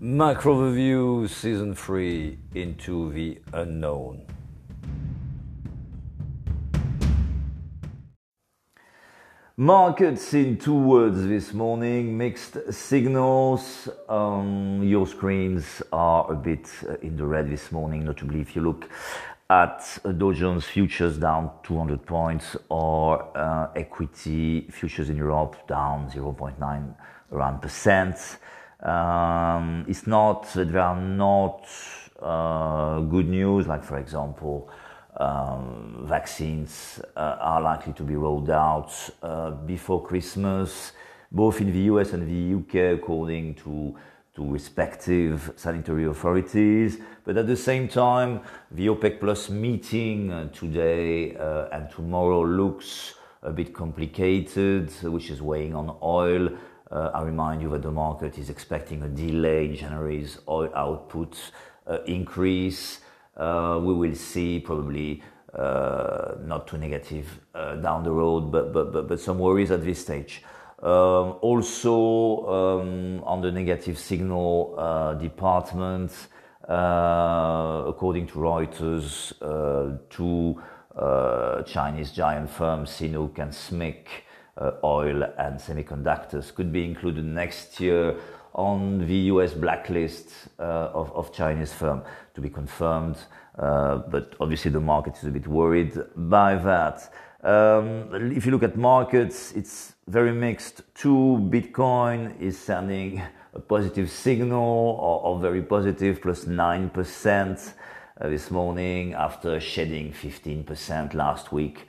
Macro Review Season 3 Into the Unknown. Markets in two words this morning, mixed signals. Um, your screens are a bit uh, in the red this morning, notably if you look at Dow Jones futures down 200 points or uh, equity futures in Europe down 0.9 around percent. Um, it's not that there are not uh, good news, like for example, um, vaccines uh, are likely to be rolled out uh, before Christmas, both in the US and the UK, according to to respective sanitary authorities. But at the same time, the OPEC Plus meeting uh, today uh, and tomorrow looks a bit complicated, which is weighing on oil. Uh, I remind you that the market is expecting a delay in January's oil output uh, increase. Uh, we will see probably not too negative down the road, but, but, but, but some worries at this stage. Um, also, um, on the negative signal department, according to Reuters, two Chinese giant firms, CNOOC and SMIC, oil and semiconductors could be included next year on the US blacklist uh, of, of Chinese firm to be confirmed. Uh, but obviously the market is a bit worried by that. Um, if you look at markets, it's very mixed. Two, Bitcoin is sending a positive signal or, or very positive, plus 9% uh, this morning after shedding 15% last week.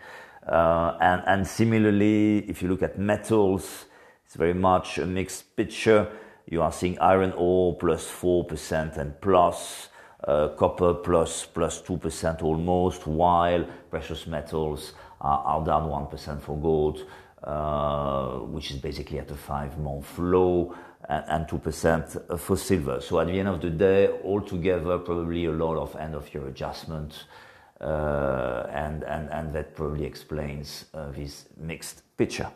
Uh, and, and similarly, if you look at metals, it's very much a mixed picture. You are seeing iron ore plus 4% and plus, uh, copper plus, plus 2% almost, while precious metals are, are down 1% for gold, uh, which is basically at a five month low, and, and 2% for silver. So at the end of the day, altogether, probably a lot of end of year adjustment. Uh, and that probably explains uh, this mixed picture.